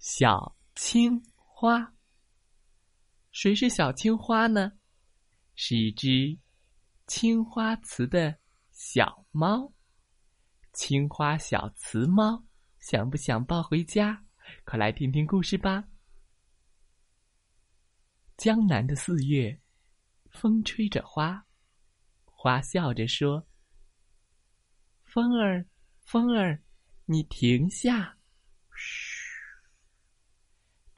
小青花，谁是小青花呢？是一只青花瓷的小猫，青花小瓷猫，想不想抱回家？快来听听故事吧。江南的四月，风吹着花，花笑着说：“风儿，风儿，你停下。”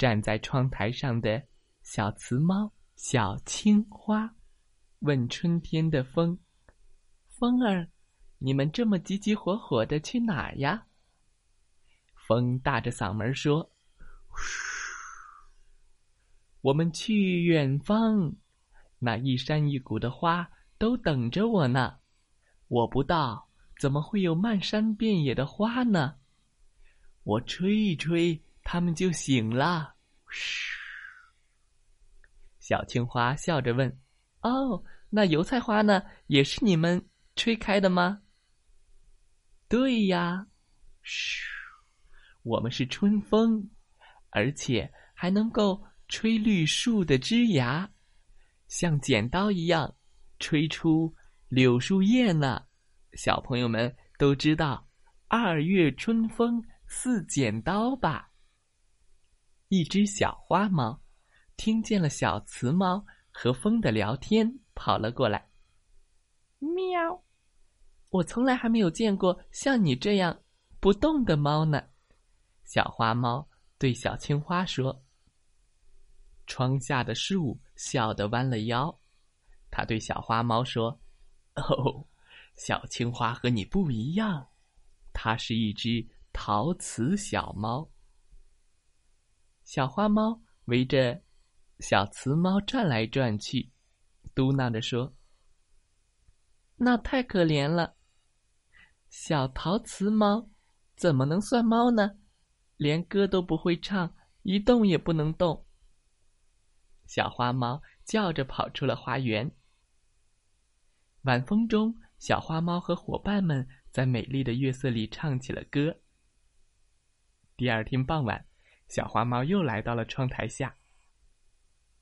站在窗台上的小雌猫小青花，问春天的风：“风儿，你们这么急急火火的去哪儿呀？”风大着嗓门说：“，我们去远方，那一山一谷的花都等着我呢。我不到，怎么会有漫山遍野的花呢？我吹一吹。”他们就醒了。嘘，小青花笑着问：“哦，那油菜花呢？也是你们吹开的吗？”“对呀。”“嘘，我们是春风，而且还能够吹绿树的枝芽，像剪刀一样吹出柳树叶呢。”小朋友们都知道“二月春风似剪刀”吧？一只小花猫听见了小雌猫和风的聊天，跑了过来。喵！我从来还没有见过像你这样不动的猫呢。小花猫对小青花说。窗下的树笑得弯了腰，它对小花猫说：“哦，小青花和你不一样，它是一只陶瓷小猫。”小花猫围着小雌猫转来转去，嘟囔着说：“那太可怜了。小陶瓷猫怎么能算猫呢？连歌都不会唱，一动也不能动。”小花猫叫着跑出了花园。晚风中，小花猫和伙伴们在美丽的月色里唱起了歌。第二天傍晚。小花猫又来到了窗台下。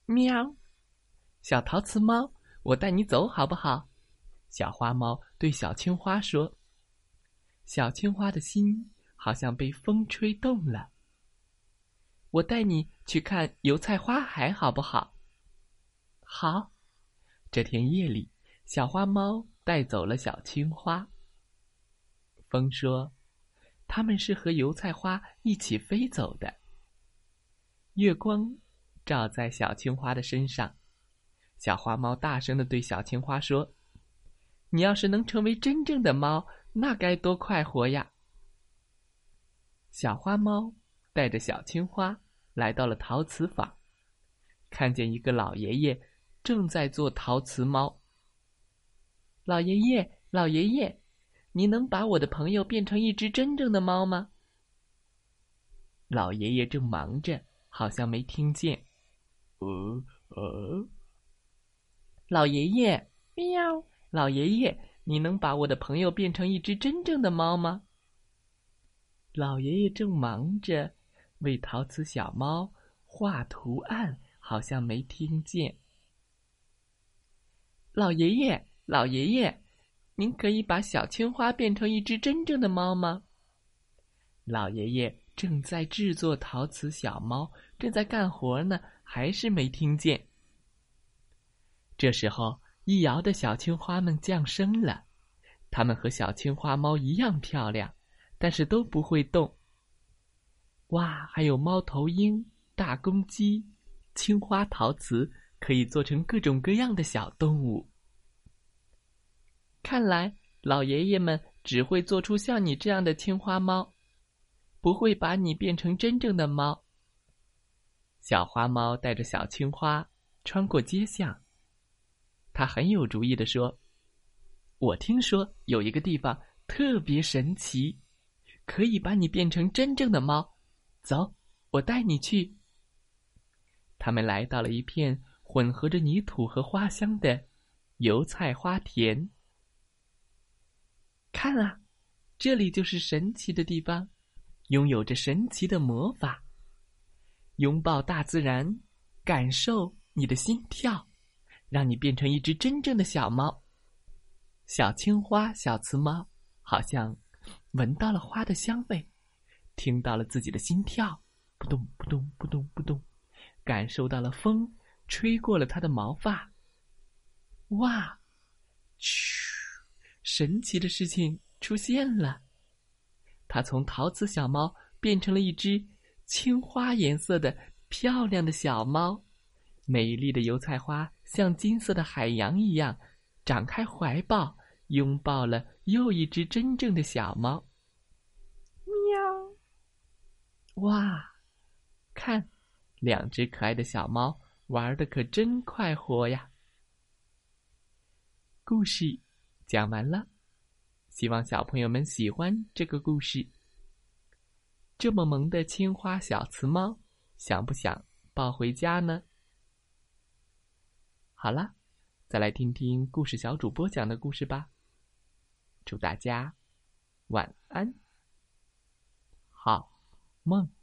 喵，小陶瓷猫，我带你走好不好？小花猫对小青花说。小青花的心好像被风吹动了。我带你去看油菜花海好不好？好。这天夜里，小花猫带走了小青花。风说，他们是和油菜花一起飞走的。月光照在小青花的身上，小花猫大声的对小青花说：“你要是能成为真正的猫，那该多快活呀！”小花猫带着小青花来到了陶瓷坊，看见一个老爷爷正在做陶瓷猫。老爷爷，老爷爷，你能把我的朋友变成一只真正的猫吗？老爷爷正忙着。好像没听见。呃呃，老爷爷，喵！老爷爷，你能把我的朋友变成一只真正的猫吗？老爷爷正忙着为陶瓷小猫画图案，好像没听见。老爷爷，老爷爷，您可以把小青花变成一只真正的猫吗？老爷爷。正在制作陶瓷小猫，正在干活呢，还是没听见。这时候，一摇的小青花们降生了，它们和小青花猫一样漂亮，但是都不会动。哇，还有猫头鹰、大公鸡，青花陶瓷可以做成各种各样的小动物。看来，老爷爷们只会做出像你这样的青花猫。不会把你变成真正的猫，小花猫带着小青花穿过街巷。他很有主意的说：“我听说有一个地方特别神奇，可以把你变成真正的猫。走，我带你去。”他们来到了一片混合着泥土和花香的油菜花田。看啊，这里就是神奇的地方，拥有着神奇的魔法。拥抱大自然，感受你的心跳，让你变成一只真正的小猫。小青花、小雌猫好像闻到了花的香味，听到了自己的心跳，扑通扑通扑通扑通，感受到了风吹过了它的毛发。哇，嘘，神奇的事情出现了，它从陶瓷小猫变成了一只。青花颜色的漂亮的小猫，美丽的油菜花像金色的海洋一样，展开怀抱，拥抱了又一只真正的小猫。喵！哇，看，两只可爱的小猫玩的可真快活呀！故事讲完了，希望小朋友们喜欢这个故事。这么萌的青花小瓷猫，想不想抱回家呢？好了，再来听听故事小主播讲的故事吧。祝大家晚安，好梦。